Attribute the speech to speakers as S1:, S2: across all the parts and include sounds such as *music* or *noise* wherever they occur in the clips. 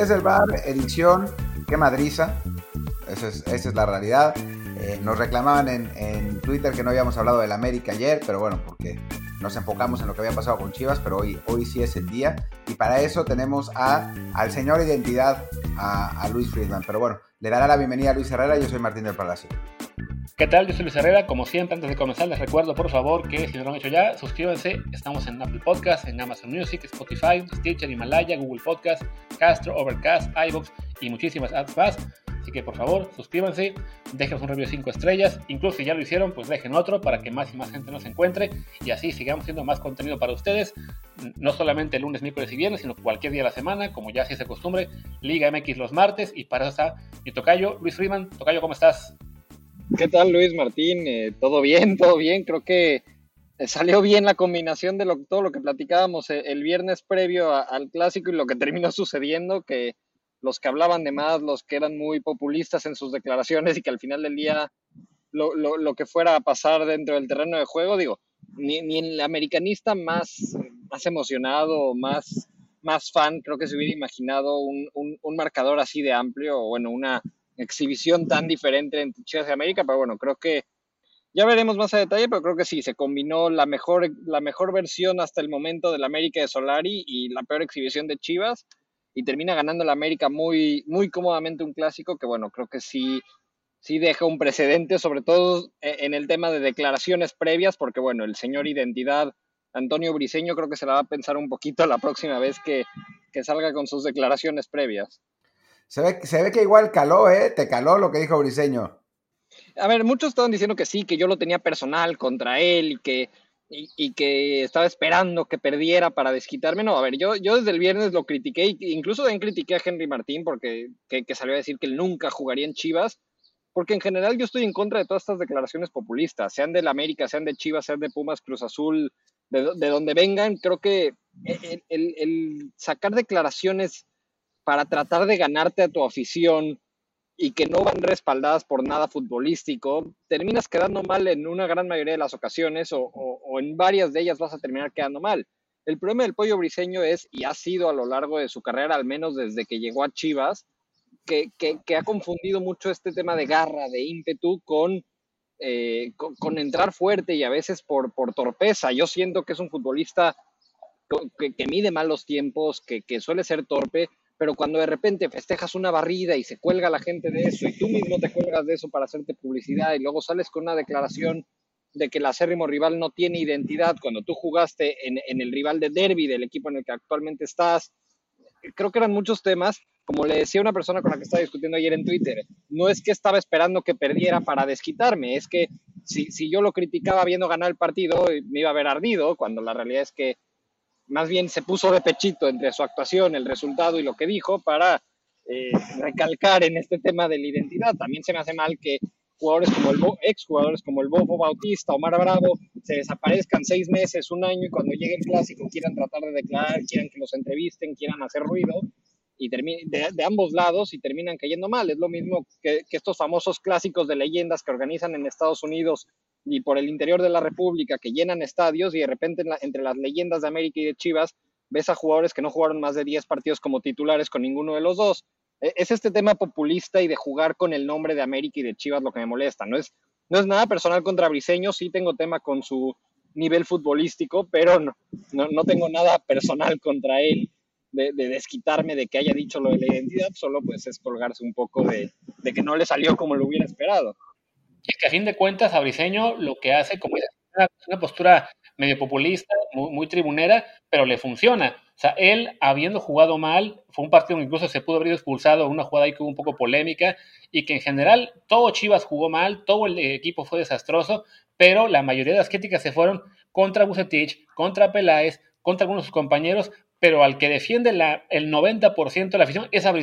S1: Desde el bar, edición, qué madriza. Esa es, la realidad. Eh, nos reclamaban en, Twitter que no habíamos hablado del América ayer, pero bueno, porque nos enfocamos en lo que había pasado con Chivas, pero hoy, hoy sí es el día. Y para eso tenemos al señor Identidad, a, a Luis Friedman. Pero bueno, le dará la bienvenida a Luis Herrera. Yo soy Martín del Palacio.
S2: ¿Qué tal? Yo soy Luis Herrera. Como siempre, antes de comenzar, les recuerdo por favor que si no lo han hecho ya, suscríbanse. Estamos en Apple Podcast, en Amazon Music, Spotify, Stitcher, Himalaya, Google Podcast, Castro, Overcast, iBox y muchísimas apps más. Así que por favor, suscríbanse, déjenos un review de 5 estrellas. Incluso si ya lo hicieron, pues dejen otro para que más y más gente nos encuentre y así sigamos haciendo más contenido para ustedes. No solamente lunes, miércoles y viernes, sino cualquier día de la semana, como ya se costumbre. Liga MX los martes y para eso está mi tocayo, Luis Freeman. Tocayo, ¿cómo estás?
S3: ¿Qué tal, Luis Martín? Eh, todo bien, *laughs* todo bien. Creo que salió bien la combinación de todo lo que platicábamos eh, el viernes previo al clásico y lo que terminó *laughs* sucediendo, que los que hablaban de más, los que eran muy populistas en sus declaraciones y que al final del día lo, lo, lo que fuera a pasar dentro del terreno de juego, digo, ni, ni el americanista más, más emocionado, más, más fan, creo que se hubiera imaginado un, un, un marcador así de amplio, o bueno, una exhibición tan diferente entre Chivas y América, pero bueno, creo que ya veremos más a detalle, pero creo que sí, se combinó la mejor, la mejor versión hasta el momento del América de Solari y la peor exhibición de Chivas, y termina ganando la América muy, muy cómodamente un clásico que bueno, creo que sí, sí deja un precedente, sobre todo en el tema de declaraciones previas, porque bueno, el señor Identidad, Antonio Briseño, creo que se la va a pensar un poquito la próxima vez que, que salga con sus declaraciones previas.
S1: Se ve, se ve que igual caló, ¿eh? Te caló lo que dijo Briseño.
S3: A ver, muchos estaban diciendo que sí, que yo lo tenía personal contra él y que, y, que estaba esperando que perdiera para desquitarme. No, a ver, yo, yo desde el viernes lo critiqué, incluso también critiqué a Henry Martín porque que, que salió a decir que él nunca jugaría en Chivas, porque en general yo estoy en contra de todas estas declaraciones populistas, sean del América, sean de Chivas, sean de Pumas, Cruz Azul, de, de donde vengan. Creo que el, el sacar declaraciones para tratar de ganarte a tu afición y que no van respaldadas por nada futbolístico, terminas quedando mal en una gran mayoría de las ocasiones o, en varias de ellas vas a terminar quedando mal. El problema del pollo briseño es, y ha sido a lo largo de su carrera, al menos desde que llegó a Chivas, que, ha confundido mucho este tema de garra, de ímpetu, con, eh, entrar fuerte y a veces por, torpeza. Yo siento que es un futbolista que, mide mal los tiempos, que suele ser torpe, pero cuando de repente festejas una barrida y se cuelga la gente de eso y tú mismo te cuelgas de eso para hacerte publicidad y luego sales con una declaración de que el acérrimo rival no tiene identidad cuando tú jugaste en, el rival de derby del equipo en el que actualmente estás, creo que eran muchos temas. Como le decía una persona con la que estaba discutiendo ayer en Twitter, no es que estaba esperando que perdiera para desquitarme, es que si, si yo lo criticaba viendo ganar el partido, me iba a haber ardido, cuando la realidad es que más bien se puso de pechito entre su actuación, el resultado y lo que dijo para eh, recalcar en este tema de la identidad. También se me hace mal que jugadores como el ex jugadores como el Bofo Bautista, Omar Bravo, se desaparezcan seis meses, un año y cuando llegue el clásico quieran tratar de declarar, quieran que los entrevisten, quieran hacer ruido y de, de, ambos lados y terminan cayendo mal. Es lo mismo que, que estos famosos clásicos de leyendas que organizan en Estados Unidos y por el interior de la República que llenan estadios y de repente entre las leyendas de América y de Chivas ves a jugadores que no jugaron más de 10 partidos como titulares con ninguno de los dos. E, es este tema populista y de jugar con el nombre de América y de Chivas lo que me molesta. No es, no es nada personal contra Briseño, sí tengo tema con su nivel futbolístico, pero no, no, no tengo nada personal contra él. De, de, desquitarme de que haya dicho lo de la identidad, solo pues es colgarse un poco de que no le salió como lo hubiera esperado.
S2: Y que a fin de cuentas, a Briseño lo que hace, como es una, una postura medio populista, muy, muy, tribunera, pero le funciona. O sea, él, habiendo jugado mal, fue un partido que incluso se pudo haber expulsado, una jugada ahí que hubo un poco polémica, y que en general todo Chivas jugó mal, todo el equipo fue desastroso, pero la mayoría de las críticas se fueron contra Bucetich, contra Peláez, contra algunos de sus compañeros, pero al que defiende la, el 90% de la afición es a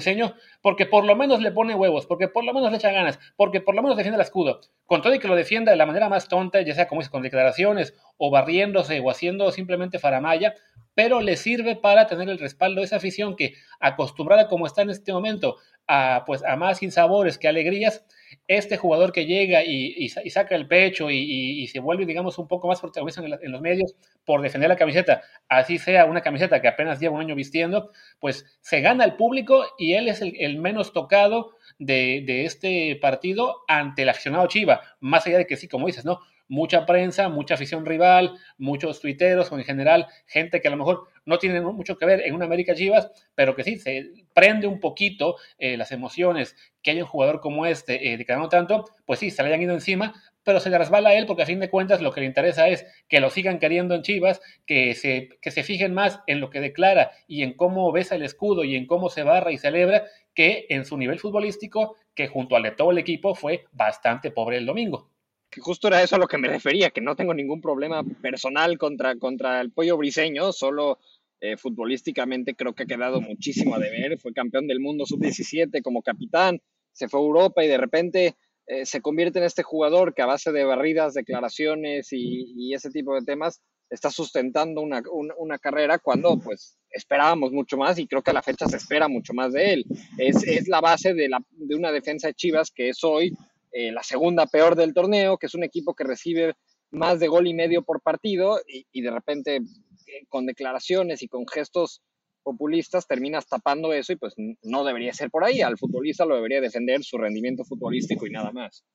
S2: porque por lo menos le pone huevos, porque por lo menos le echa ganas, porque por lo menos defiende el escudo. Con todo y que lo defienda de la manera más tonta, ya sea como es con declaraciones, o barriéndose, o haciendo simplemente faramaya, pero le sirve para tener el respaldo de esa afición que, acostumbrada como está en este momento a, pues, a más sinsabores que alegrías, este jugador que llega y, saca el pecho y, se vuelve, digamos, un poco más protagonista en, los medios por defender la camiseta, así sea una camiseta que apenas lleva un año vistiendo, pues se gana el público y él es el, menos tocado de, de, este partido ante el aficionado Chiva, más allá de que sí, como dices, ¿no? Mucha prensa, mucha afición rival, muchos tuiteros o en general gente que a lo mejor no tiene mucho que ver en una América Chivas, pero que sí se prende un poquito eh, las emociones que hay un jugador como este eh, de que no tanto, pues sí, se le hayan ido encima, pero se le resbala a él porque a fin de cuentas lo que le interesa es que lo sigan queriendo en Chivas, que se, que se fijen más en lo que declara y en cómo besa el escudo y en cómo se barra y celebra que en su nivel futbolístico, que junto al de todo el equipo fue bastante pobre el domingo
S3: justo era eso a lo que me refería, que no tengo ningún problema personal contra, contra el pollo briseño, solo eh, futbolísticamente creo que ha quedado muchísimo a deber. Fue campeón del mundo sub-17 como capitán, se fue a Europa y de repente eh, se convierte en este jugador que a base de barridas, declaraciones y, ese tipo de temas está sustentando una, una, carrera cuando pues esperábamos mucho más y creo que a la fecha se espera mucho más de él. Es, es la base de, la, de una defensa de Chivas que es hoy eh, la segunda peor del torneo, que es un equipo que recibe más de gol y medio por partido y, de repente eh, con declaraciones y con gestos populistas terminas tapando eso y pues no debería ser por ahí. Al futbolista lo debería defender su rendimiento futbolístico y nada más.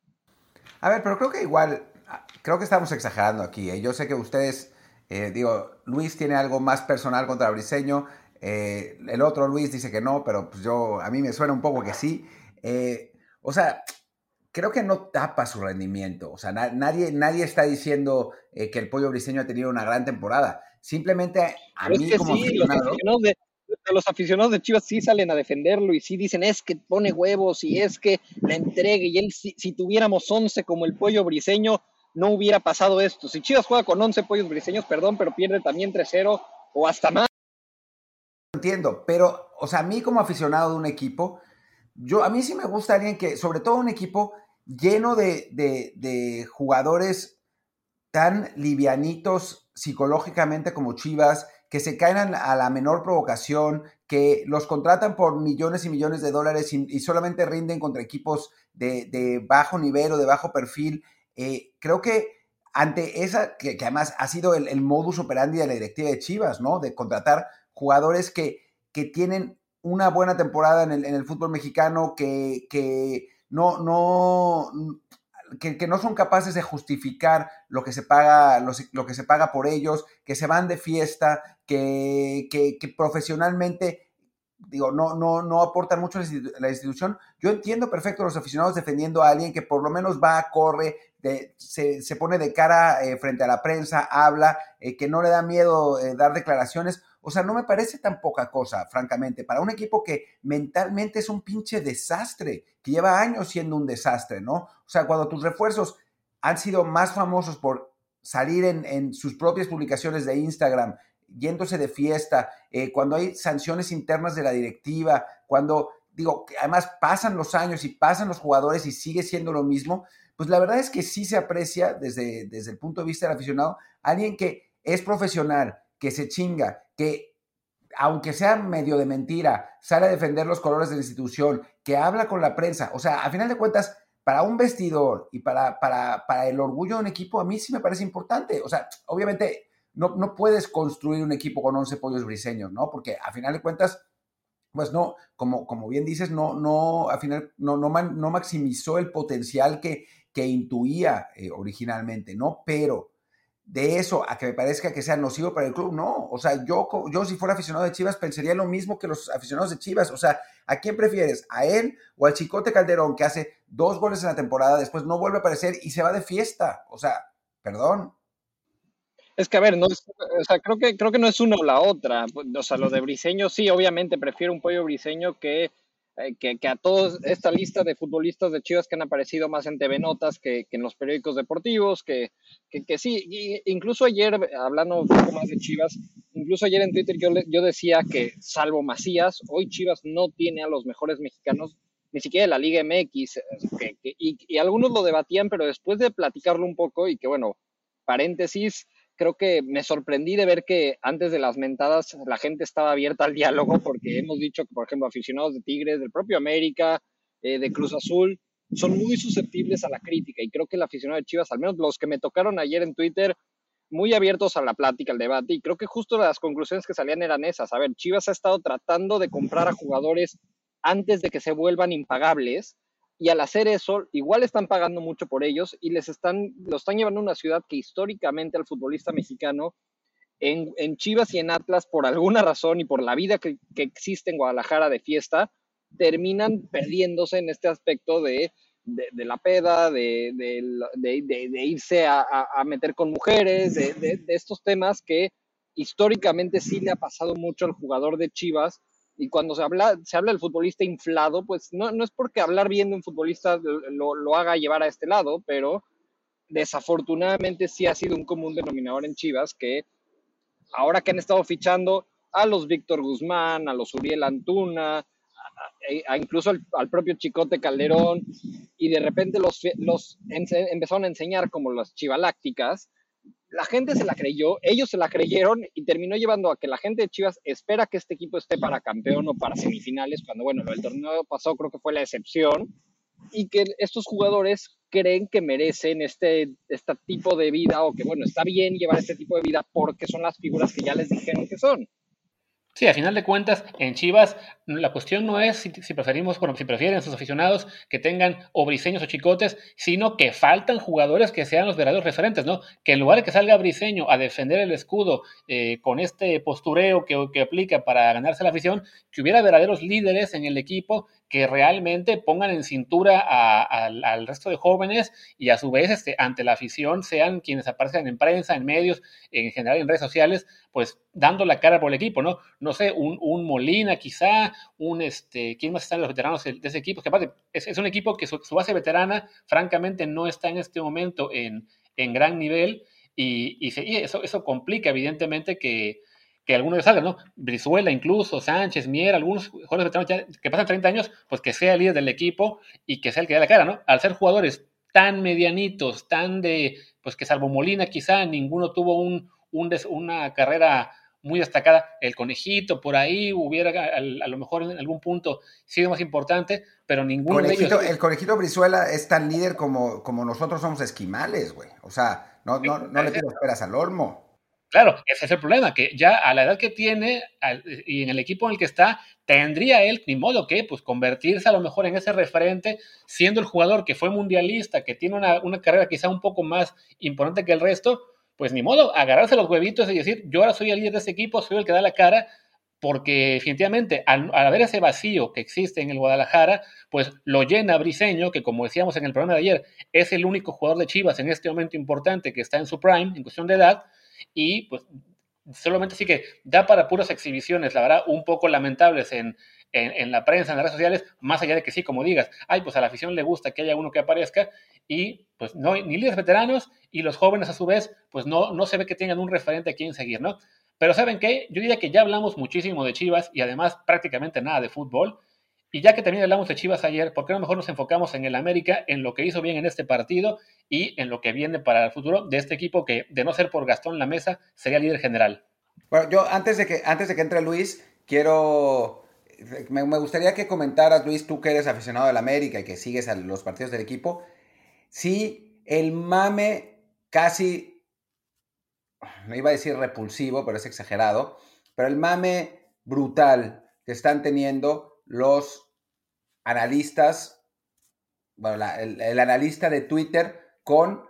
S1: A ver, pero creo que igual, ah, creo que estamos exagerando aquí. ¿eh? Yo sé que ustedes, digo, Luis tiene algo más personal contra Briseño. el otro Luis dice que no, pero pues yo, a mí me suena un poco que sí. o sea, creo que no tapa su rendimiento. O sea, nadie, nadie está diciendo eh, que el pollo briseño ha tenido una gran temporada. Simplemente a mí como aficionado...
S3: Los aficionados, de, Chivas sí salen a defenderlo y sí dicen es que pone huevos y es que la entregue y él si, tuviéramos 11 como el pollo briseño no hubiera pasado esto. Si Chivas juega con 11 pollos briseños, perdón, pero pierde también 3-0 o hasta más.
S1: Entiendo, pero, o sea, a mí como aficionado de un equipo, yo, a mí sí me gusta alguien que, sobre todo un equipo lleno de, jugadores tan livianitos psicológicamente como Chivas, que se caen a la menor provocación, que los contratan por millones y millones de dólares y, solamente rinden contra equipos de, bajo nivel o de bajo perfil. Eh, creo que ante esa, que, además ha sido el, modus operandi de la directiva de Chivas, ¿no? De contratar jugadores que, que tienen una buena temporada en el, fútbol mexicano, que, que no, no, que, no son capaces de justificar lo que se paga, lo, que se paga por ellos, que se van de fiesta, que, profesionalmente digo, no, no, no aportan mucho a la institución. Yo entiendo perfecto a los aficionados defendiendo a alguien que por lo menos va, corre, se, pone de cara eh, frente a la prensa, habla, eh, que no le da miedo eh, dar declaraciones. O sea, no me parece tan poca cosa, francamente, para un equipo que mentalmente es un pinche desastre, que lleva años siendo un desastre, ¿no? O sea, cuando tus refuerzos han sido más famosos por salir en, sus propias publicaciones de Instagram, yéndose de fiesta, cuando hay sanciones internas de la directiva, cuando, digo, además pasan los años y pasan los jugadores y sigue siendo lo mismo, pues la verdad es que sí se aprecia desde, desde el punto de vista del aficionado alguien que es profesional, que se chinga, que aunque sea medio de mentira, sale a defender los colores de la institución, que habla con la prensa. O sea, a final de cuentas, para un vestidor y para, para, para el orgullo de un equipo, a mí sí me parece importante. O sea, obviamente no, no puedes construir un equipo con 11 pollos briseños, ¿no? Porque a final de cuentas, pues no, como, como bien dices, no, no, al final no, no, no maximizó el potencial que, que intuía eh, originalmente, ¿no? Pero de eso a que me parezca que sea nocivo para el club, no. O sea, yo, yo si fuera aficionado de Chivas pensaría lo mismo que los aficionados de Chivas. O sea, ¿a quién prefieres? ¿A él o al Chicote Calderón que hace dos goles en la temporada, después no vuelve a aparecer y se va de fiesta? O sea, perdón.
S3: Es que, a ver, no o sea, creo que, creo que no es una o la otra. O sea, lo de Briseño, sí, obviamente prefiero un pollo briseño que eh, que, a toda esta lista de futbolistas de Chivas que han aparecido más en TV Notas que, en los periódicos deportivos, que, que, sí, incluso ayer, hablando un poco más de Chivas, incluso ayer en Twitter yo, yo decía que salvo Macías, hoy Chivas no tiene a los mejores mexicanos, ni siquiera de la Liga MX, y, y algunos lo debatían, pero después de platicarlo un poco y que bueno, paréntesis, creo que me sorprendí de ver que antes de las mentadas la gente estaba abierta al diálogo, porque hemos dicho que, por ejemplo, aficionados de Tigres, del propio América, eh, de Cruz Azul, son muy susceptibles a la crítica y creo que el aficionado de Chivas, al menos los que me tocaron ayer en Twitter, muy abiertos a la plática, al debate, y creo que justo las conclusiones que salían eran esas. A ver, Chivas ha estado tratando de comprar a jugadores antes de que se vuelvan impagables, y al hacer eso, igual están pagando mucho por ellos y les están, lo están llevando a una ciudad que históricamente al futbolista mexicano, en, en Chivas y en Atlas, por alguna razón y por la vida que, que existe en Guadalajara de fiesta, terminan perdiéndose en este aspecto de de, la peda, de, de irse a, a, meter con mujeres, de, estos temas que históricamente sí le ha pasado mucho al jugador de Chivas. Y cuando se habla, se habla del futbolista inflado, pues no, no es porque hablar bien de un futbolista lo, lo haga llevar a este lado, pero desafortunadamente sí ha sido un común denominador en Chivas que ahora que han estado fichando a los Víctor Guzmán, a los Uriel Antuna, incluso al, propio Chicote Calderón, y de repente los, los empezaron a enseñar como las chivalácticas, la gente se la creyó, ellos se la creyeron y terminó llevando a que la gente de Chivas espera que este equipo esté para campeón o para semifinales, cuando bueno, el torneo pasado creo que fue la excepción, y que estos jugadores creen que merecen este, este tipo de vida o que bueno, está bien llevar este tipo de vida porque son las figuras que ya les dijeron que son.
S2: Sí, a final de cuentas, en Chivas, la cuestión no es si, preferimos, bueno, si prefieren sus aficionados que tengan o briseños o chicotes, sino que faltan jugadores que sean los verdaderos referentes, ¿no? Que en lugar de que salga briseño a defender el escudo eh, con este postureo que, que aplica para ganarse la afición, que hubiera verdaderos líderes en el equipo que realmente pongan en cintura al resto de jóvenes y a su vez este, ante la afición sean quienes aparecen en prensa, en medios, en general en redes sociales, pues dando la cara por el equipo, ¿no? No sé, un, Molina quizá, un, este, ¿quién más están los veteranos de ese equipo? Que aparte es, un equipo que su, base veterana, francamente, no está en este momento en, gran nivel y, y eso, eso complica evidentemente que que algunos de salgan, ¿no? Brizuela incluso, Sánchez, Mier, algunos jugadores veteranos que pasan 30 años, pues que sea el líder del equipo y que sea el que dé la cara, ¿no? Al ser jugadores tan medianitos, tan de, pues que salvo Molina quizá ninguno tuvo un, una carrera muy destacada, el conejito por ahí hubiera a, lo mejor en algún punto sido más importante, pero ninguno
S1: de ellos... El conejito Brizuela es tan líder como, como nosotros somos esquimales, güey. O sea, no, no, no le pido esperas al olmo.
S2: Claro, ese es el problema, que ya a la edad que tiene y en el equipo en el que está, tendría él, ni modo que, pues convertirse a lo mejor en ese referente, siendo el jugador que fue mundialista, que tiene una, carrera quizá un poco más importante que el resto, pues ni modo, agarrarse los huevitos y decir, yo ahora soy el líder de ese equipo, soy el que da la cara, porque definitivamente al, al, haber ese vacío que existe en el Guadalajara, pues lo llena Briseño, que como decíamos en el programa de ayer, es el único jugador de Chivas en este momento importante que está en su prime, en cuestión de edad, y pues solamente sí que da para puras exhibiciones, la verdad, un poco lamentables en, en, la prensa, en las redes sociales, más allá de que sí, como digas, ay, pues a la afición le gusta que haya uno que aparezca y pues no ni líderes veteranos y los jóvenes a su vez, pues no, no se ve que tengan un referente a quien seguir, ¿no? Pero ¿saben qué? Yo diría que ya hablamos muchísimo de Chivas y además prácticamente nada de fútbol. Y ya que también hablamos de Chivas ayer, ¿por qué no mejor nos enfocamos en el América, en lo que hizo bien en este partido y en lo que viene para el futuro de este equipo que, de no ser por Gastón La Mesa, sería líder general?
S1: Bueno, yo antes de que, antes de que entre Luis, quiero. Me, gustaría que comentaras, Luis, tú que eres aficionado del América y que sigues a los partidos del equipo, si el mame casi. No iba a decir repulsivo, pero es exagerado. Pero el mame brutal que están teniendo los analistas, bueno, el, analista de Twitter con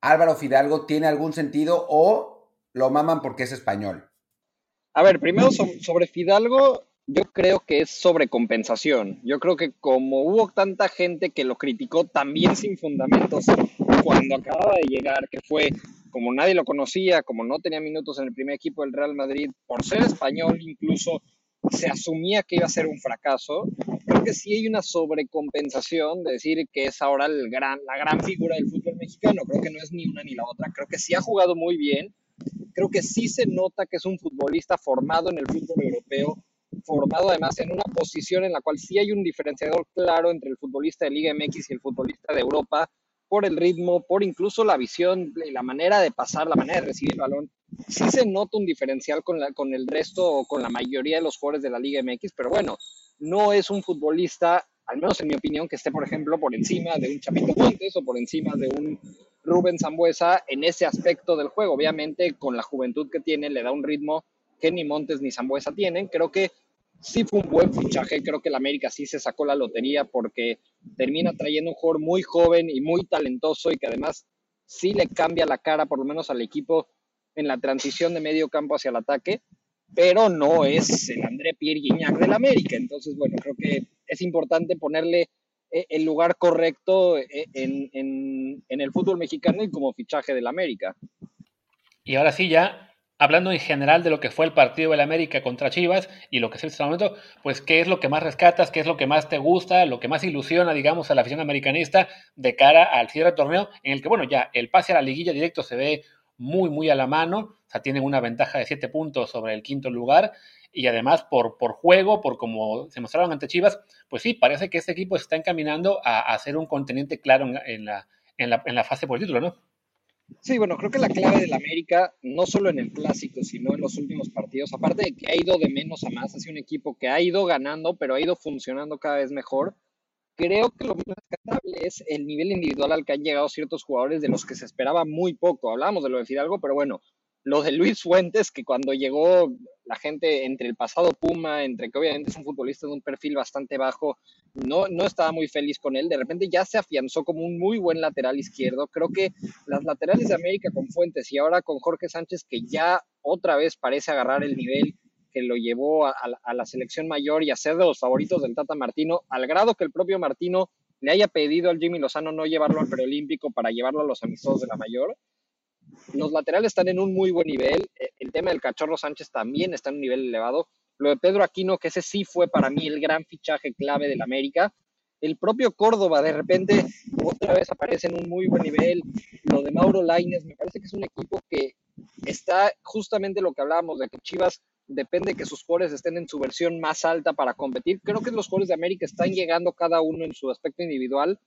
S1: Álvaro Fidalgo tiene algún sentido o lo maman porque es español?
S3: A ver, primero sobre Fidalgo, yo creo que es sobrecompensación. Yo creo que como hubo tanta gente que lo criticó también sin fundamentos cuando acababa de llegar, que fue como nadie lo conocía, como no tenía minutos en el primer equipo del Real Madrid, por ser español incluso se asumía que iba a ser un fracaso, creo que sí hay una sobrecompensación de decir que es ahora el gran, la gran figura del fútbol mexicano. Creo que no es ni una ni la otra. Creo que sí ha jugado muy bien. Creo que sí se nota que es un futbolista formado en el fútbol europeo, formado además en una posición en la cual sí hay un diferenciador claro entre el futbolista de Liga MX y el futbolista de Europa. por el ritmo, por incluso la visión, la manera de pasar, la manera de recibir el balón. Sí se nota un diferencial con, con el resto o con la mayoría de los jugadores de la Liga MX, pero bueno, no es un futbolista, al menos en mi opinión, que esté, por ejemplo, por encima de un Chapito Fuentes o por encima de un Rubén Zambuesa en ese aspecto del juego. Obviamente, con la juventud que tiene, le da un ritmo que ni Montes ni Zambuesa tienen. Creo que sí fue un buen fichaje. Creo que el América sí se sacó la lotería porque termina trayendo un jugador muy joven y muy talentoso y que además sí le cambia la cara, por lo menos al equipo, en la transición de medio campo hacia el ataque, pero no es el André Pierre Guignac del América. Entonces, bueno, creo que es importante ponerle eh, el lugar correcto eh, en, en, el fútbol mexicano y como fichaje del América.
S2: Y ahora sí, ya hablando en general de lo que fue el partido del América contra Chivas y lo que es en este momento, pues qué es lo que más rescatas, qué es lo que más te gusta, lo que más ilusiona, digamos, a la afición americanista de cara al cierre del torneo, en el que, bueno, ya el pase a la liguilla directo se ve muy, muy a la mano, o sea, tienen una ventaja de siete puntos sobre el quinto lugar, y además por, por juego, por como se mostraron ante Chivas, pues sí, parece que este equipo está encaminando a, a ser un contendiente claro en, la, en, la, en la fase por el título, ¿no?
S3: Sí, bueno, creo que la clave del América, no solo en el clásico, sino en los últimos partidos, aparte de que ha ido de menos a más, ha sido un equipo que ha ido ganando, pero ha ido funcionando cada vez mejor. Creo que lo más rescatable es el nivel individual al que han llegado ciertos jugadores de los que se esperaba muy poco. Hablábamos de lo de Fidalgo, pero bueno, lo de Luis Fuentes, que cuando llegó la gente entre el pasado Puma, entre que obviamente es un futbolista de un perfil bastante bajo, no, no estaba muy feliz con él. De repente ya se afianzó como un muy buen lateral izquierdo. Creo que las laterales de América con Fuentes y ahora con Jorge Sánchez, que ya otra vez parece agarrar el nivel que lo llevó a, a la selección mayor y a ser de los favoritos del Tata Martino, al grado que el propio Martino le haya pedido al Jimmy Lozano no llevarlo al preolímpico para llevarlo a los amistosos de la mayor los laterales están en un muy buen nivel. Eh, el tema del Cachorro Sánchez también está en un nivel elevado. Lo de Pedro Aquino, que ese sí fue para mí el gran fichaje clave del América. El propio Córdoba de repente otra vez aparece en un muy buen nivel. Lo de Mauro Laines, me parece que es un equipo que está justamente lo que hablábamos, de que Chivas depende que sus jugadores estén en su versión más alta para competir. Creo que los jugadores de América están llegando cada uno en su aspecto individual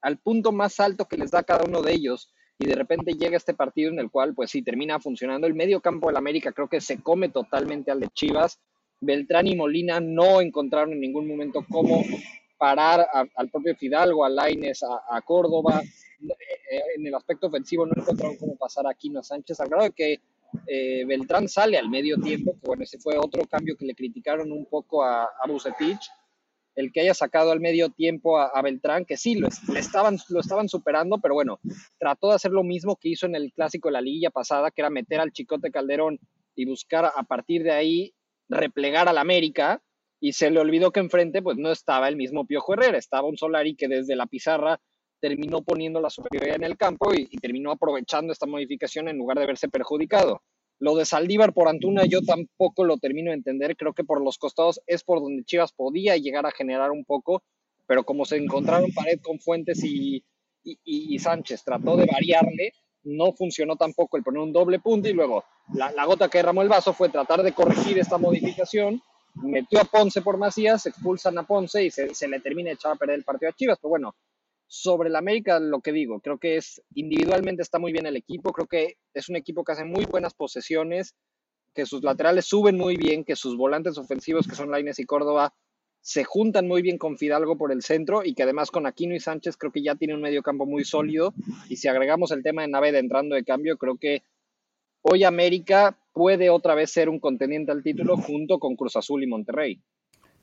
S3: al punto más alto que les da cada uno de ellos y de repente llega este partido en el cual, pues sí, termina funcionando. El medio campo del América creo que se come totalmente al de Chivas. Beltrán y Molina no encontraron en ningún momento cómo parar al propio Fidalgo, a Laines, a, Córdoba. Eh, en el aspecto ofensivo no encontraron cómo pasar a Aquino Sánchez, al grado de que eh, Beltrán sale al medio tiempo, que bueno, ese fue otro cambio que le criticaron un poco a, a el que haya sacado al medio tiempo a, Beltrán, que sí, lo, estaban, lo estaban superando, pero bueno, trató de hacer lo mismo que hizo en el clásico de la liguilla pasada, que era meter al Chicote Calderón y buscar a partir de ahí replegar al América, y se le olvidó que enfrente pues no estaba el mismo Piojo Herrera, estaba un Solari que desde la pizarra terminó poniendo la superioridad en el campo y terminó aprovechando esta modificación en lugar de verse perjudicado. Lo de Saldívar por Antuna yo tampoco lo termino de entender. Creo que por los costados es por donde Chivas podía llegar a generar un poco, pero como se encontraron pared con Fuentes y, y, Sánchez trató de variarle, no funcionó tampoco el poner un doble punto y luego la, gota que derramó el vaso fue tratar de corregir esta modificación. Metió a Ponce por Macías, expulsan a Ponce y se, se le termina echar a perder el partido a Chivas. Pero bueno, sobre el América, lo que digo, creo que es individualmente está muy bien el equipo, creo que es un equipo que hace muy buenas posesiones, que sus laterales suben muy bien, que sus volantes ofensivos, que son Laines y Córdoba, se juntan muy bien con Fidalgo por el centro y que además con Aquino y Sánchez creo que ya tiene un medio campo muy sólido. Y si agregamos el tema de Naveda entrando de cambio, creo que hoy América puede otra vez ser un contendiente al título junto con Cruz Azul y Monterrey.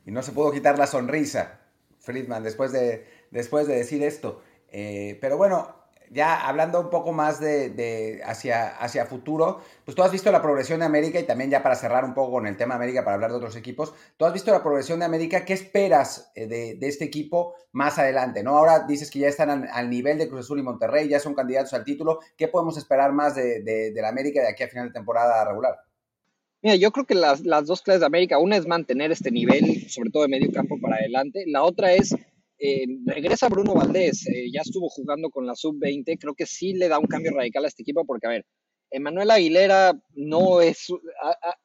S1: Y no se pudo quitar la sonrisa, Friedman, después de después de decir esto. Eh, pero bueno, ya hablando un poco más de, hacia, hacia futuro, pues tú has visto la progresión de América y también ya para cerrar un poco con el tema América para hablar de otros equipos, tú has visto la progresión de América, ¿qué esperas eh, de, este equipo más adelante? ¿no? Ahora dices que ya están al, nivel de Cruz Azul y Monterrey, ya son candidatos al título, ¿qué podemos esperar más de, la América de aquí a final de temporada regular?
S3: Mira, yo creo que las, las dos clases de América, una es mantener este nivel, sobre todo de medio campo para adelante, la otra es eh, regresa Bruno Valdés, eh, ya estuvo jugando con la sub-20, creo que sí le da un cambio radical a este equipo porque, a ver, Emanuel Aguilera no es,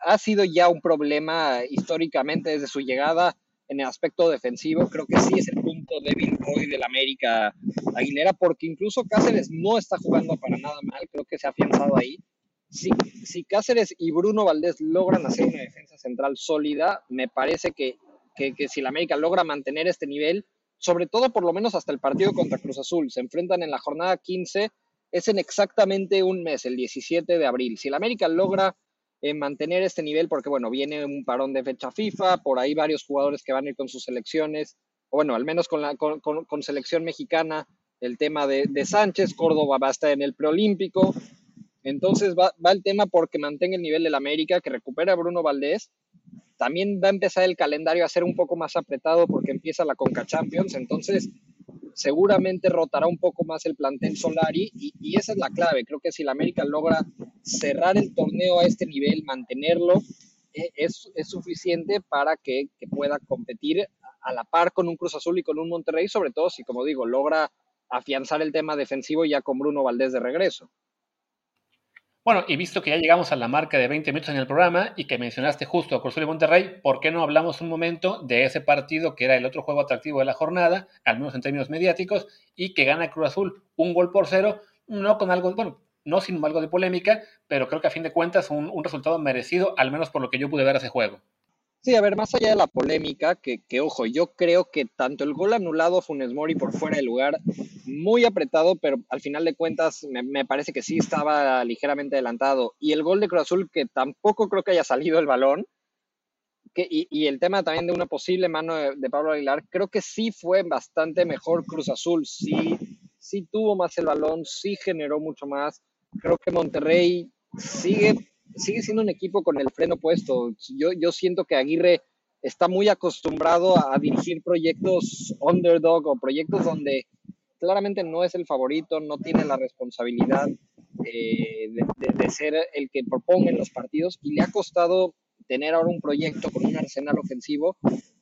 S3: ha, sido ya un problema históricamente desde su llegada, en el aspecto defensivo, creo que sí es el punto débil hoy del América Aguilera, porque incluso Cáceres no está jugando para nada mal, creo que se ha afianzado ahí. Si, si Cáceres y Bruno Valdés logran hacer una defensa central sólida, me parece que, que, que si el América logra mantener este nivel, sobre todo por lo menos hasta el partido contra Cruz Azul, se enfrentan en la jornada 15, es en exactamente un mes, el 17 de abril. Si el América logra en mantener este nivel, porque bueno, viene un parón de fecha FIFA, por ahí varios jugadores que van a ir con sus selecciones, o bueno, al menos con, la, con, selección mexicana, el tema de, Sánchez, Córdoba va a estar en el preolímpico, entonces va, va el tema porque mantenga el nivel del América, que recupera a Bruno Valdés, también va a empezar el calendario a ser un poco más apretado porque empieza la Conca Champions, entonces seguramente rotará un poco más el plantel Solari y, esa es la clave. Creo que si la América logra cerrar el torneo a este nivel, mantenerlo, es, es, suficiente para que, que, pueda competir a la par con un Cruz Azul y con un Monterrey, sobre todo si, como digo, logra afianzar el tema defensivo ya con Bruno Valdés de regreso.
S2: Bueno, y visto que ya llegamos a la marca de 20 minutos en el programa y que mencionaste justo a Cruz Azul y Monterrey, ¿por qué no hablamos un momento de ese partido que era el otro juego atractivo de la jornada, al menos en términos mediáticos, y que gana Cruz Azul un gol por cero, no con algo, bueno, no sin algo de polémica, pero creo que a fin de cuentas un, un resultado merecido, al menos por lo que yo pude ver ese juego.
S3: Sí, a ver, más allá de la polémica, que, que, ojo, yo creo que tanto el gol anulado a Funes Mori por fuera del lugar, muy apretado, pero al final de cuentas me, me, parece que sí estaba ligeramente adelantado, y el gol de Cruz Azul, que tampoco creo que haya salido el balón, que, y, y el tema también de una posible mano de, de, Pablo Aguilar, creo que sí fue bastante mejor Cruz Azul, sí, sí tuvo más el balón, sí generó mucho más, creo que Monterrey sigue sigue siendo un equipo con el freno puesto. Yo, yo siento que Aguirre está muy acostumbrado a, dirigir proyectos underdog o proyectos donde claramente no es el favorito, no tiene la responsabilidad eh, de, de, de, ser el que proponga los partidos y le ha costado tener ahora un proyecto con un arsenal ofensivo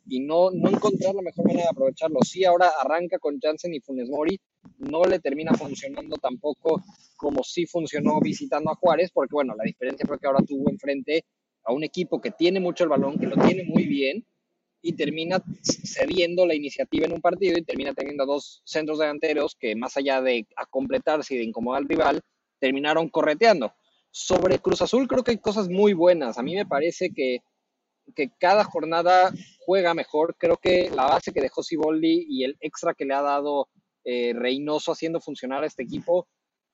S3: y no, no encontrar la mejor manera de aprovecharlo. Sí, ahora arranca con Jansen y Funes Mori, no le termina funcionando tampoco como sí funcionó visitando a Juárez, porque bueno, la diferencia fue que ahora tuvo enfrente a un equipo que tiene mucho el balón, que lo tiene muy bien, y termina cediendo la iniciativa en un partido y termina teniendo dos centros delanteros que más allá de a completarse y de incomodar al rival, terminaron correteando. Sobre Cruz Azul creo que hay cosas muy buenas. A mí me parece que, que cada jornada juega mejor. Creo que la base que dejó Siboldi y el extra que le ha dado eh, Reynoso haciendo funcionar a este equipo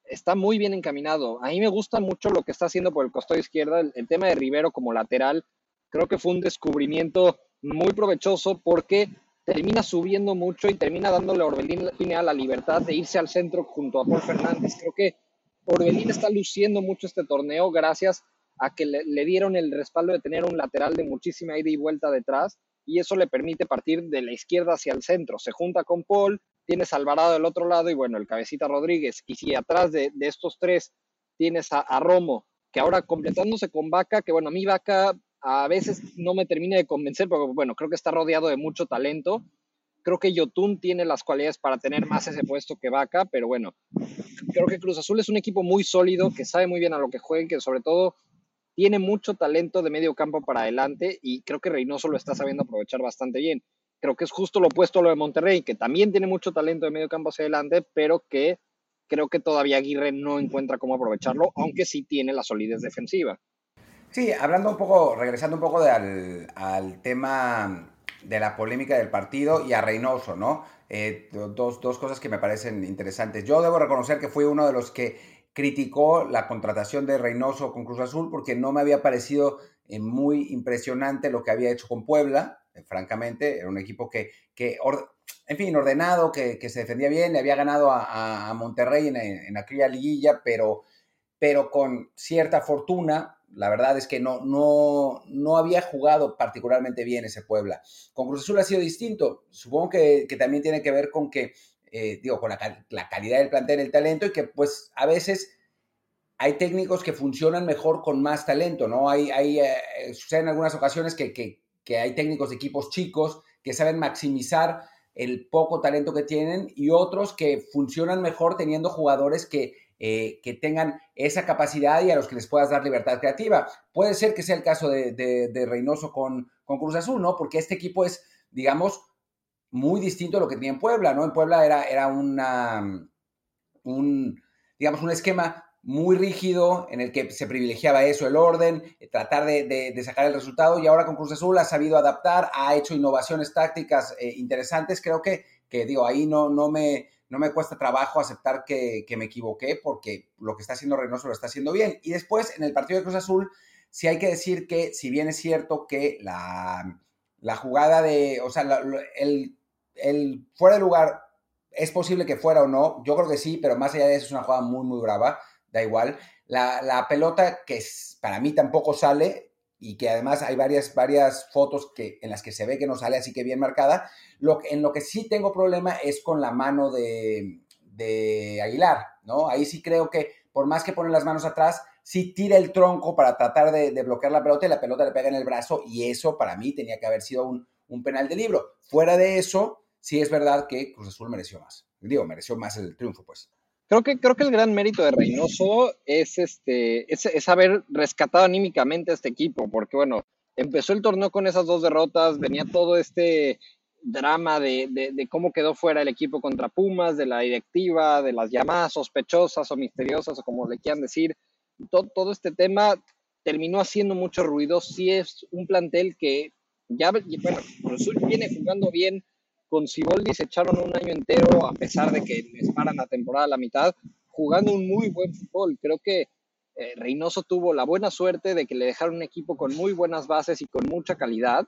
S3: está muy bien encaminado. A mí me gusta mucho lo que está haciendo por el costado izquierdo, el, tema de Rivero como lateral. Creo que fue un descubrimiento muy provechoso porque termina subiendo mucho y termina dándole a Orbelín la libertad de irse al centro junto a Paul Fernández. Creo que Orbelín está luciendo mucho este torneo gracias a que le, dieron el respaldo de tener un lateral de muchísima ida y vuelta detrás y eso le permite partir de la izquierda hacia el centro. Se junta con Paul, tienes Alvarado del otro lado y bueno, el cabecita Rodríguez. Y si atrás de, de estos tres tienes a, a, Romo, que ahora completándose con Vaca, que bueno, a mí Vaca a veces no me termina de convencer, porque bueno, creo que está rodeado de mucho talento. Creo que Yotun tiene las cualidades para tener más ese puesto que Vaca, pero bueno, creo que Cruz Azul es un equipo muy sólido, que sabe muy bien a lo que juega, que sobre todo tiene mucho talento de medio campo para adelante y creo que Reynoso lo está sabiendo aprovechar bastante bien creo que es justo lo opuesto a lo de Monterrey, que también tiene mucho talento de medio campo hacia adelante, pero que creo que todavía Aguirre no encuentra cómo aprovecharlo, aunque sí tiene la solidez defensiva.
S1: Sí, hablando un poco, regresando un poco de al, tema de la polémica del partido y a Reynoso, ¿no? Eh, dos, dos cosas que me parecen interesantes. Yo debo reconocer que fui uno de los que criticó la contratación de Reynoso con Cruz Azul porque no me había parecido eh, muy impresionante lo que había hecho con Puebla, eh, francamente, era un equipo que, que en fin, ordenado, que, que, se defendía bien, le había ganado a, Monterrey en, en, aquella liguilla, pero, pero con cierta fortuna, la verdad es que no, no, no había jugado particularmente bien ese Puebla. Con Cruz Azul ha sido distinto, supongo que también tiene que ver con que, eh, digo, con la, calidad del plantel, el talento, y que pues a veces hay técnicos que funcionan mejor con más talento, ¿no? Hay, hay eh, suceden algunas ocasiones que, que, hay técnicos de equipos chicos que saben maximizar el poco talento que tienen y otros que funcionan mejor teniendo jugadores que, eh, que tengan esa capacidad y a los que les puedas dar libertad creativa. Puede ser que sea el caso de, de, de Reynoso con, con, Cruz Azul, ¿no? Porque este equipo es digamos, muy distinto a lo que tenía en Puebla, ¿no? En Puebla era, era una, un, digamos, un esquema muy rígido en el que se privilegiaba eso, el orden, tratar de, sacar el resultado y ahora con Cruz Azul ha sabido adaptar, ha hecho innovaciones tácticas eh, interesantes, creo que, que digo, ahí no, no, me, no me cuesta trabajo aceptar que, me equivoqué porque lo que está haciendo Reynoso lo está haciendo bien. Y después, en el partido de Cruz Azul, sí hay que decir que si bien es cierto que la, la jugada de, o sea, el, el fuera de lugar es posible que fuera o no, yo creo que sí, pero más allá de eso es una jugada muy, muy brava da igual. La, pelota que para mí tampoco sale y que además hay varias, varias fotos que, en las que se ve que no sale así que bien marcada. Lo, en lo que sí tengo problema es con la mano de, Aguilar, ¿no? Ahí sí creo que por más que pone las manos atrás, sí tira el tronco para tratar de, bloquear la pelota y la pelota le pega en el brazo y eso para mí tenía que haber sido un, un penal de libro. Fuera de eso, sí es verdad que Cruz Azul mereció más. Digo, mereció más el triunfo, pues.
S3: Creo que, creo que el gran mérito de Reynoso es, este, es, haber rescatado anímicamente a este equipo, porque bueno, empezó el torneo con esas dos derrotas, venía todo este drama de, de, cómo quedó fuera el equipo contra Pumas, de la directiva, de las llamadas sospechosas o misteriosas, o como le quieran decir. Todo, todo este tema terminó haciendo mucho ruido. Sí es un plantel que ya, bueno, viene jugando bien, con Siboldi se echaron un año entero, a pesar de que les paran la temporada a la mitad, jugando un muy buen fútbol. Creo que eh, Reynoso tuvo la buena suerte de que le dejaron un equipo con muy buenas bases y con mucha calidad,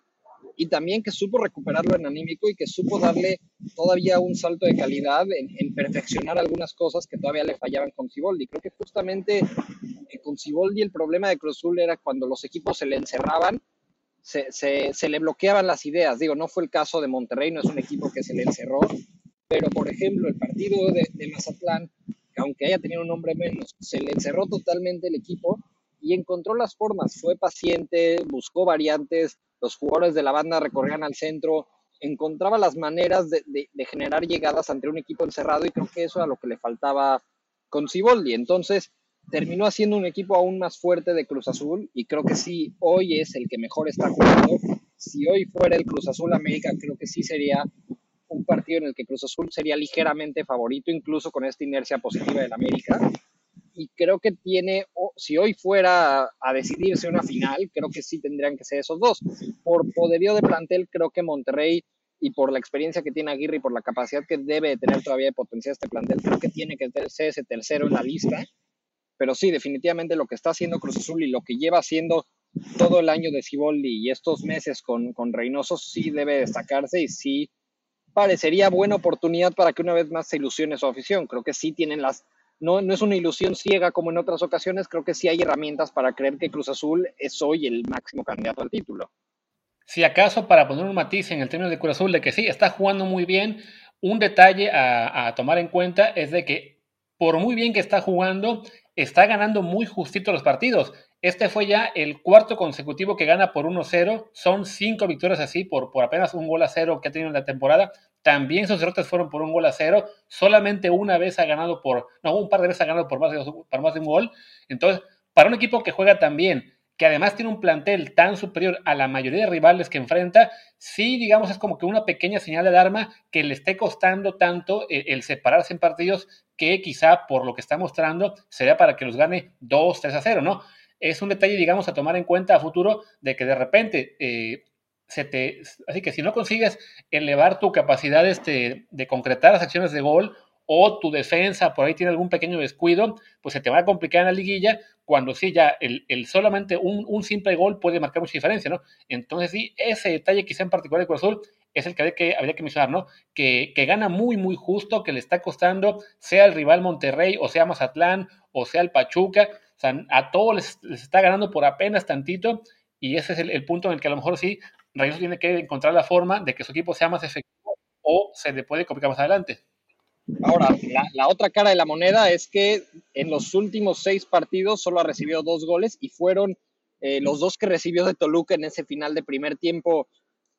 S3: y también que supo recuperarlo en anímico y que supo darle todavía un salto de calidad en, perfeccionar algunas cosas que todavía le fallaban con Siboldi. Creo que justamente eh, con Siboldi el problema de Cruzul era cuando los equipos se le encerraban se, le bloqueaban las ideas. Digo, no fue el caso de Monterrey, no es un equipo que se le encerró, pero por ejemplo, el partido de, de Mazatlán, aunque haya tenido un nombre menos, se le encerró totalmente el equipo y encontró las formas. Fue paciente, buscó variantes, los jugadores de la banda recorrían al centro, encontraba las maneras de, de, generar llegadas ante un equipo encerrado y creo que eso era lo que le faltaba con Ciboldi. Entonces, terminó haciendo un equipo aún más fuerte de Cruz Azul y creo que sí, hoy es el que mejor está jugando. Si hoy fuera el Cruz Azul América, creo que sí sería un partido en el que Cruz Azul sería ligeramente favorito, incluso con esta inercia positiva del América. Y creo que tiene, si hoy fuera a decidirse una final, creo que sí tendrían que ser esos dos. Por poderío de plantel, creo que Monterrey y por la experiencia que tiene Aguirre y por la capacidad que debe tener todavía de potenciar este plantel, creo que tiene que ser ese tercero en la lista pero sí, definitivamente lo que está haciendo Cruz Azul y lo que lleva haciendo todo el año de Ciboldi y estos meses con, con Reynoso sí debe destacarse y sí parecería buena oportunidad para que una vez más se ilusione su afición. Creo que sí tienen las, no, no es una ilusión ciega como en otras ocasiones, creo que sí hay herramientas para creer que Cruz Azul es hoy el máximo candidato al título.
S2: Si acaso, para poner un matiz en el término de Cruz Azul, de que sí, está jugando muy bien, un detalle a, a tomar en cuenta es de que por muy bien que está jugando, está ganando muy justito los partidos. Este fue ya el cuarto consecutivo que gana por 1-0. Son cinco victorias así por, por apenas un gol a cero que ha tenido en la temporada. También sus derrotas fueron por un gol a cero. Solamente una vez ha ganado por, no, un par de veces ha ganado por más de, por más de un gol. Entonces, para un equipo que juega tan bien, que además tiene un plantel tan superior a la mayoría de rivales que enfrenta, sí, digamos, es como que una pequeña señal de alarma que le esté costando tanto el, el separarse en partidos que quizá por lo que está mostrando sería para que los gane 2, 3 a 0, ¿no? Es un detalle, digamos, a tomar en cuenta a futuro de que de repente eh, se te... Así que si no consigues elevar tu capacidad este, de concretar las acciones de gol o tu defensa por ahí tiene algún pequeño descuido, pues se te va a complicar en la liguilla cuando sí ya el, solamente un, simple gol puede marcar mucha diferencia, ¿no? Entonces sí, ese detalle quizá en particular de Cruz Azul es el que habría que, habría que mencionar, ¿no? Que, que, gana muy, muy justo, que le está costando, sea el rival Monterrey, o sea Mazatlán, o sea el Pachuca, o sea, a todos les, está ganando por apenas tantito, y ese es el, punto en el que a lo mejor sí, Reyes tiene que encontrar la forma de que su equipo sea más efectivo o se le puede complicar más adelante.
S3: Ahora, la, otra cara de la moneda es que en los últimos seis partidos solo ha recibido dos goles y fueron eh, los dos que recibió de Toluca en ese final de primer tiempo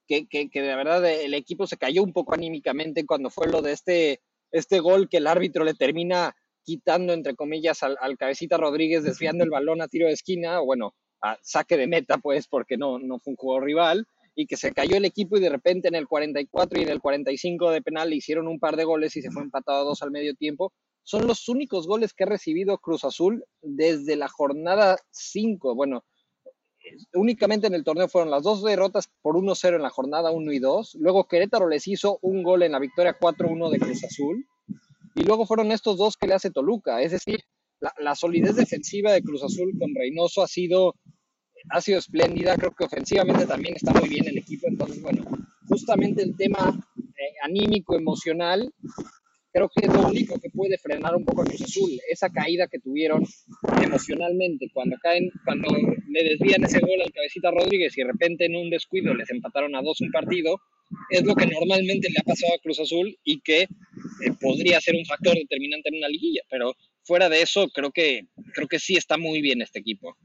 S3: que, que, de verdad el equipo se cayó un poco anímicamente cuando fue lo de este, este gol que el árbitro le termina quitando, entre comillas, al, cabecita Rodríguez, desviando el balón a tiro de esquina, o bueno, a saque de meta, pues, porque no, no fue un juego rival. Y que se cayó el equipo y de repente en el 44 y en el 45 de penal le hicieron un par de goles y se fue empatado a dos al medio tiempo. Son los únicos goles que ha recibido Cruz Azul desde la jornada 5. Bueno, únicamente en el torneo fueron las dos derrotas por 1-0 en la jornada 1 y 2. Luego Querétaro les hizo un gol en la victoria 4-1 de Cruz Azul. Y luego fueron estos dos que le hace Toluca. Es decir, la, la solidez defensiva de Cruz Azul con Reynoso ha sido ha sido espléndida, creo que ofensivamente también está muy bien el equipo, entonces bueno, justamente el tema eh, anímico, emocional, creo que es lo único que puede frenar un poco a Cruz Azul, esa caída que tuvieron emocionalmente, cuando caen, cuando le desvían ese gol al cabecita Rodríguez y de repente en un descuido les empataron a dos un partido, es lo que normalmente le ha pasado a Cruz Azul y que eh, podría ser un factor determinante en una liguilla, pero fuera de eso creo que creo que sí está muy bien este equipo.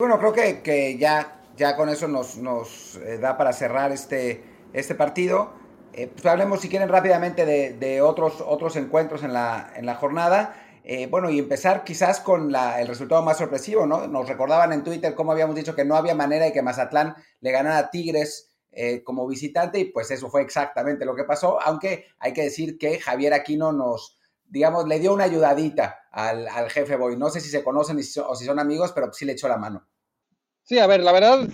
S1: Bueno, creo que, que ya, ya con eso nos, nos eh, da para cerrar este, este partido. Eh, pues hablemos, si quieren, rápidamente de, otros, otros encuentros en la, en la jornada. Eh, bueno, y empezar quizás con la, el resultado más sorpresivo, ¿no? Nos recordaban en Twitter cómo habíamos dicho que no había manera de que Mazatlán le ganara a Tigres eh, como visitante, y pues eso fue exactamente lo que pasó, aunque hay que decir que Javier Aquino nos, digamos, le dio una ayudadita al, al jefe Boy. No sé si se conocen o si son amigos, pero sí le echó la mano.
S3: Sí, a ver, la verdad,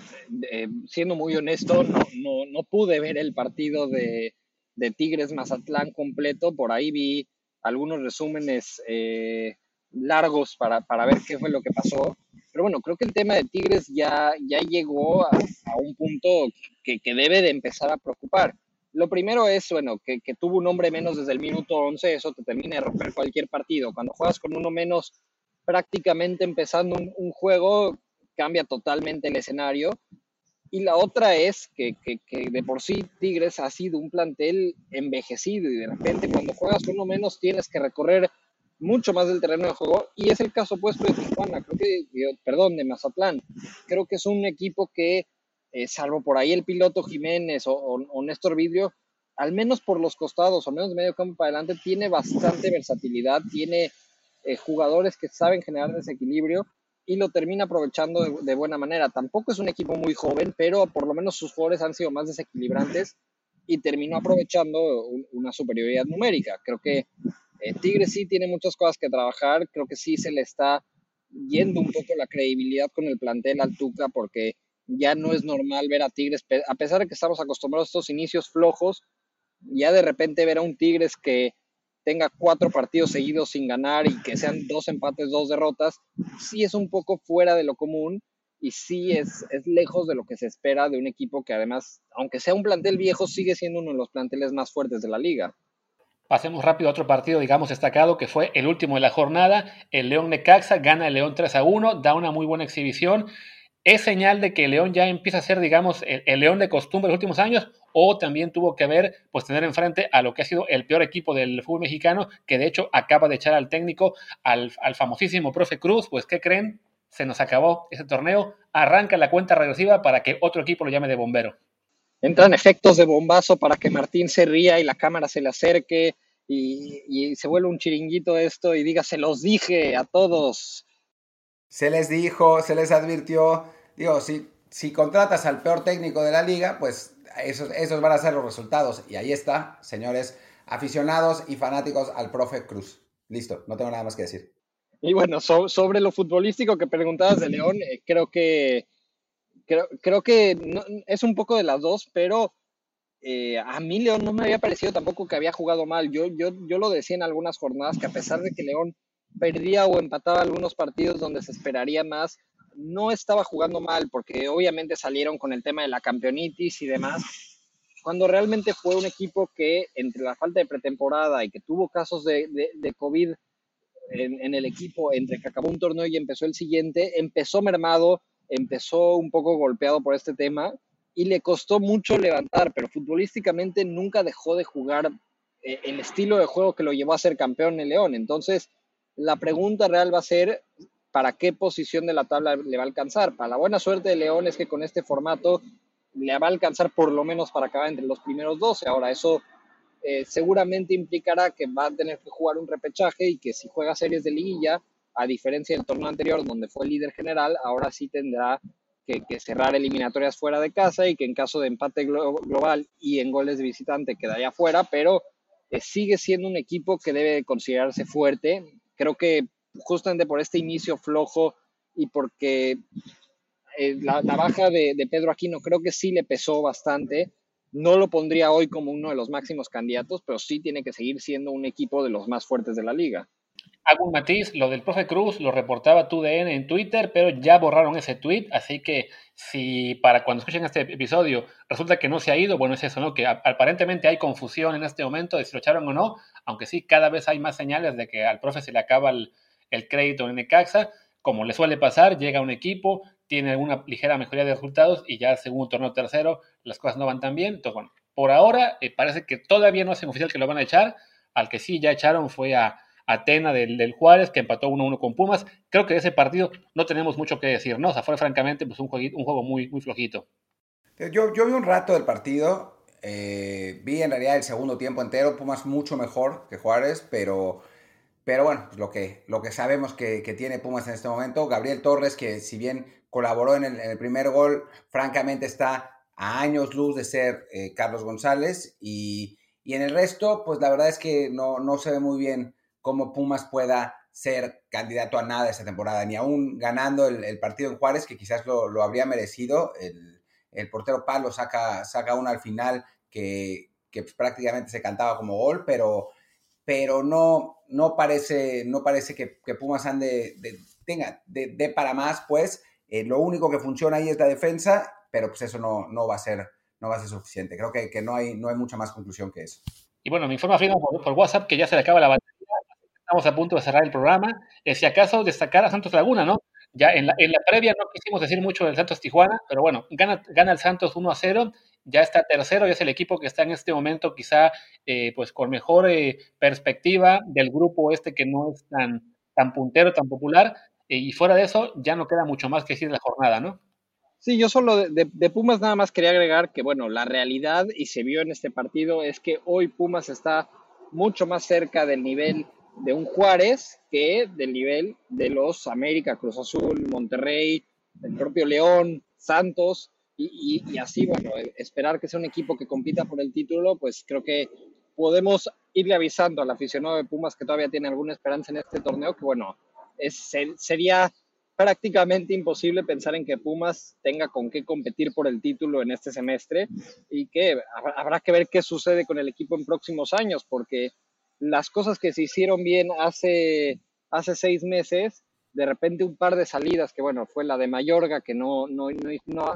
S3: eh, siendo muy honesto, no, no, no, pude ver el partido de, de, Tigres Mazatlán completo. Por ahí vi algunos resúmenes eh, largos para, para, ver qué fue lo que pasó. Pero bueno, creo que el tema de Tigres ya, ya llegó a, un punto que, que, debe de empezar a preocupar. Lo primero es, bueno, que, que, tuvo un hombre menos desde el minuto 11, eso te termina de romper cualquier partido. Cuando juegas con uno menos prácticamente empezando un juego, cambia totalmente el escenario. Y la otra es que, de por sí Tigres ha sido un plantel envejecido y de repente cuando juegas uno menos tienes que recorrer mucho más del terreno de juego y es el caso puesto de Tijuana, creo que, perdón, de Mazatlán. Creo que es un equipo que eh, salvo por ahí el piloto Jiménez o, o, o, Néstor Vidrio, al menos por los costados, o menos de medio campo para adelante, tiene bastante versatilidad, tiene eh, jugadores que saben generar desequilibrio y lo termina aprovechando de, buena manera. Tampoco es un equipo muy joven, pero por lo menos sus jugadores han sido más desequilibrantes y terminó aprovechando un, una superioridad numérica. Creo que eh, Tigre sí tiene muchas cosas que trabajar, creo que sí se le está yendo un poco la credibilidad con el plantel al Tuca porque ya no es normal ver a Tigres, a pesar de que estamos acostumbrados a estos inicios flojos, ya de repente ver a un Tigres que tenga cuatro partidos seguidos sin ganar y que sean dos empates, dos derrotas, sí es un poco fuera de lo común y sí es, es lejos de lo que se espera de un equipo que además, aunque sea un plantel viejo, sigue siendo uno de los planteles más fuertes de la liga.
S2: Pasemos rápido a otro partido, digamos, destacado, que fue el último de la jornada. El León Necaxa gana el León 3 a 1, da una muy buena exhibición es señal de que León ya empieza a ser, digamos, el, el, León de costumbre de los últimos años, o también tuvo que ver, pues, tener enfrente a lo que ha sido el peor equipo del fútbol mexicano, que de hecho acaba de echar al técnico, al, al famosísimo profe Cruz, pues, ¿qué creen? Se nos acabó ese torneo, arranca la cuenta regresiva para que otro equipo lo llame de bombero.
S3: Entran efectos de bombazo para que Martín se ría y la cámara se le acerque y, y se vuelve un chiringuito esto y diga, se los dije a todos,
S1: se les dijo, se les advirtió, digo, si, si contratas al peor técnico de la liga, pues esos, esos van a ser los resultados. Y ahí está, señores aficionados y fanáticos al profe Cruz. Listo, no tengo nada más que decir.
S3: Y bueno, so, sobre lo futbolístico que preguntabas de León, eh, creo que creo, creo que no, es un poco de las dos, pero eh, a mí León no me había parecido tampoco que había jugado mal. Yo, yo, yo lo decía en algunas jornadas que a pesar de que León perdía o empataba algunos partidos donde se esperaría más, no estaba jugando mal, porque obviamente salieron con el tema de la campeonitis y demás, cuando realmente fue un equipo que entre la falta de pretemporada y que tuvo casos de, de, COVID en, en, el equipo, entre que acabó un torneo y empezó el siguiente, empezó mermado, empezó un poco golpeado por este tema y le costó mucho levantar, pero futbolísticamente nunca dejó de jugar eh, el estilo de juego que lo llevó a ser campeón en León. Entonces, la pregunta real va a ser para qué posición de la tabla le va a alcanzar. Para la buena suerte de León es que con este formato le va a alcanzar por lo menos para acabar entre los primeros 12. Ahora, eso eh, seguramente implicará que va a tener que jugar un repechaje y que si juega series de liguilla, a diferencia del torneo anterior donde fue líder general, ahora sí tendrá que, cerrar eliminatorias fuera de casa y que en caso de empate global y en goles de visitante quedaría fuera, pero eh, sigue siendo un equipo que debe considerarse fuerte. Creo que justamente por este inicio flojo y porque eh, la, baja de, de, Pedro Aquino creo que sí le pesó bastante. No lo pondría hoy como uno de los máximos candidatos, pero sí tiene que seguir siendo un equipo de los más fuertes de la liga.
S2: Hago un matiz, lo del profe Cruz lo reportaba TUDN en Twitter, pero ya borraron ese tweet, así que si para cuando escuchen este episodio resulta que no se ha ido, bueno, es eso, ¿no? Que aparentemente hay confusión en este momento de si lo echaron o no, aunque sí, cada vez hay más señales de que al profe se le acaba el, crédito en Necaxa, como le suele pasar, llega un equipo, tiene una ligera mejoría de resultados y ya segundo torneo tercero las cosas no van tan bien. Entonces, por ahora eh, parece que todavía no hacen oficial que lo van a echar, al que sí ya echaron fue a Atena del, Juárez, que empató 1-1 con Pumas. Creo que de ese partido no tenemos mucho que decir, ¿no? O sea, fue francamente pues, un, un juego muy, muy flojito.
S1: Yo, yo vi un rato del partido, eh, vi en realidad el segundo tiempo entero, Pumas mucho mejor que Juárez, pero, pero bueno, pues lo, que, lo que sabemos que, tiene Pumas en este momento, Gabriel Torres, que si bien colaboró en el, primer gol, francamente está a años luz de ser eh, Carlos González, y, y, en el resto, pues la verdad es que no, no se ve muy bien cómo Pumas pueda ser candidato a nada esta temporada, ni aún ganando el, partido en Juárez, que quizás lo, habría merecido. El, portero Palo saca, saca uno al final que, pues, prácticamente se cantaba como gol, pero, pero no, no parece, no parece que, Pumas ande de, tenga de, para más, pues eh, lo único que funciona ahí es la defensa, pero pues eso no, no va a ser no va a ser suficiente. Creo que, no, hay, no hay mucha más conclusión que eso.
S2: Y bueno, me informa por, por WhatsApp que ya se le acaba la batalla estamos a punto de cerrar el programa. Eh, si acaso destacar a Santos Laguna, ¿no? Ya en la, en la, previa no quisimos decir mucho del Santos Tijuana, pero bueno, gana, gana el Santos 1 a 0, ya está tercero y es el equipo que está en este momento quizá eh, pues con mejor eh, perspectiva del grupo este que no es tan, tan puntero, tan popular. y fuera de eso, ya no queda mucho más que decir de la jornada, ¿no?
S3: Sí, yo solo de, Pumas nada más quería agregar que, bueno, la realidad, y se vio en este partido, es que hoy Pumas está mucho más cerca del nivel de un Juárez que del nivel de los América, Cruz Azul, Monterrey, el propio León, Santos, y, así, bueno, esperar que sea un equipo que compita por el título, pues creo que podemos irle avisando al aficionado de Pumas que todavía tiene alguna esperanza en este torneo, que bueno, es, sería prácticamente imposible pensar en que Pumas tenga con qué competir por el título en este semestre y que habrá que ver qué sucede con el equipo en próximos años, porque las cosas que se hicieron bien hace, hace seis meses, de repente un par de salidas, que bueno, fue la de Mayorga, que no, no, no,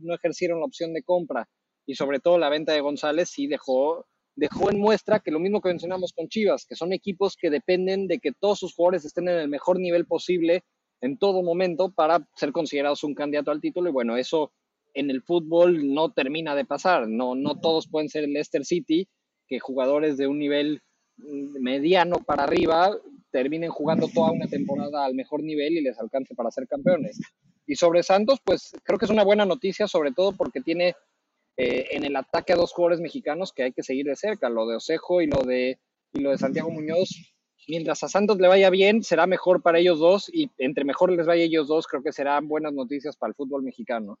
S3: no, ejercieron la opción de compra, y sobre todo la venta de González, sí dejó, dejó en muestra que lo mismo que mencionamos con Chivas, que son equipos que dependen de que todos sus jugadores estén en el mejor nivel posible en todo momento para ser considerados un candidato al título, y bueno, eso en el fútbol no termina de pasar, no, no todos pueden ser el Leicester City, que jugadores de un nivel mediano para arriba terminen jugando toda una temporada al mejor nivel y les alcance para ser campeones. Y sobre Santos, pues creo que es una buena noticia, sobre todo porque tiene eh, en el ataque a dos jugadores mexicanos que hay que seguir de cerca, lo de Osejo y lo de, y lo de Santiago Muñoz. Mientras a Santos le vaya bien, será mejor para ellos dos y entre mejor les vaya ellos dos, creo que serán buenas noticias para el fútbol mexicano.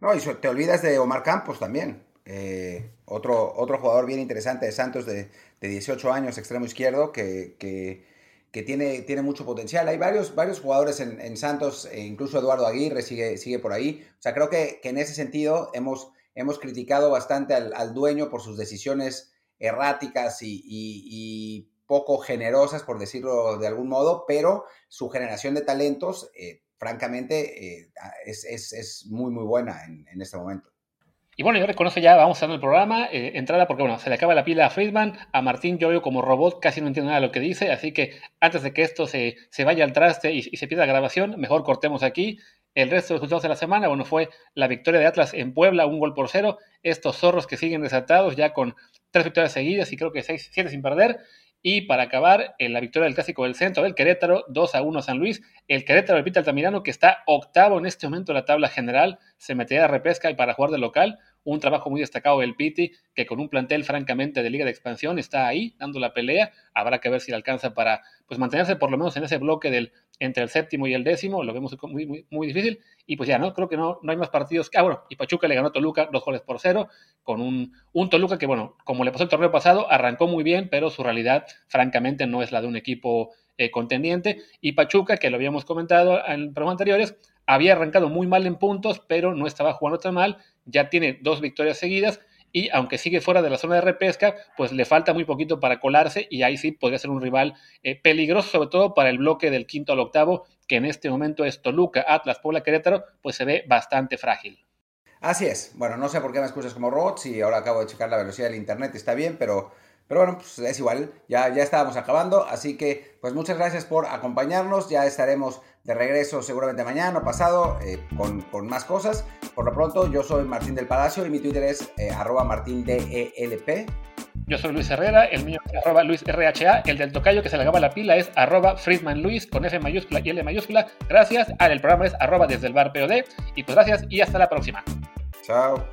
S1: No, y te olvidas de Omar Campos también. Eh, otro, otro jugador bien interesante de Santos de, de 18 años, extremo izquierdo, que, que, tiene, tiene mucho potencial. Hay varios, varios jugadores en, Santos, e incluso Eduardo Aguirre sigue, sigue por ahí. O sea, creo que, que en ese sentido hemos, hemos criticado bastante al, dueño por sus decisiones erráticas y, y, poco generosas, por decirlo de algún modo, pero su generación de talentos, eh, francamente, eh, es, es, es, muy, muy buena en, en este momento.
S2: Y bueno, yo reconozco ya, vamos a el programa, eh, entrada porque bueno, se le acaba la pila a Friedman, a Martín yo veo como robot, casi no entiendo nada de lo que dice, así que antes de que esto se, se vaya al traste y, se pierda la grabación, mejor cortemos aquí. El resto de resultados de la semana, bueno, fue la victoria de Atlas en Puebla, un gol por cero. Estos zorros que siguen desatados ya con tres victorias seguidas y creo que seis, siete sin perder. Y para acabar, en la victoria del clásico del centro del Querétaro, 2 a 1 San Luis. El Querétaro repite Altamirano, que está octavo en este momento en la tabla general, se meterá a repesca y para jugar de local. Un trabajo muy destacado del Piti, que con un plantel francamente de liga de expansión está ahí dando la pelea. Habrá que ver si le alcanza para pues mantenerse por lo menos en ese bloque del entre el séptimo y el décimo, lo vemos muy, muy, difícil. Y pues ya, ¿no? Creo que no, no hay más partidos. Ah, bueno, y Pachuca le ganó a Toluca dos goles por cero, con un, un Toluca que, bueno, como le pasó el torneo pasado, arrancó muy bien, pero su realidad, francamente, no es la de un equipo eh, contendiente. Y Pachuca, que lo habíamos comentado en programas anteriores, había arrancado muy mal en puntos, pero no estaba jugando tan mal. Ya tiene dos victorias seguidas y aunque sigue fuera de la zona de repesca, pues le falta muy poquito para colarse y ahí sí podría ser un rival eh, peligroso, sobre todo para el bloque del quinto al octavo, que en este momento es Toluca, Atlas, Puebla, Querétaro, pues se ve bastante frágil.
S1: Así es. Bueno, no sé por qué me escuchas como robots y ahora acabo de checar la velocidad del internet, está bien, pero pero bueno, pues es igual, ya, ya estábamos acabando, así que pues muchas gracias por acompañarnos, ya estaremos de regreso seguramente mañana o pasado eh, con, con, más cosas. Por lo pronto, yo soy Martín del Palacio y mi Twitter es eh, arroba martindelp.
S2: Yo soy Luis Herrera, el mío es arroba Luis RHA, el del tocayo que se le acaba la pila es arroba Friedman Luis con F mayúscula y L mayúscula. Gracias, al el programa es arroba desde el bar POD y pues gracias y hasta la próxima.
S1: Chao.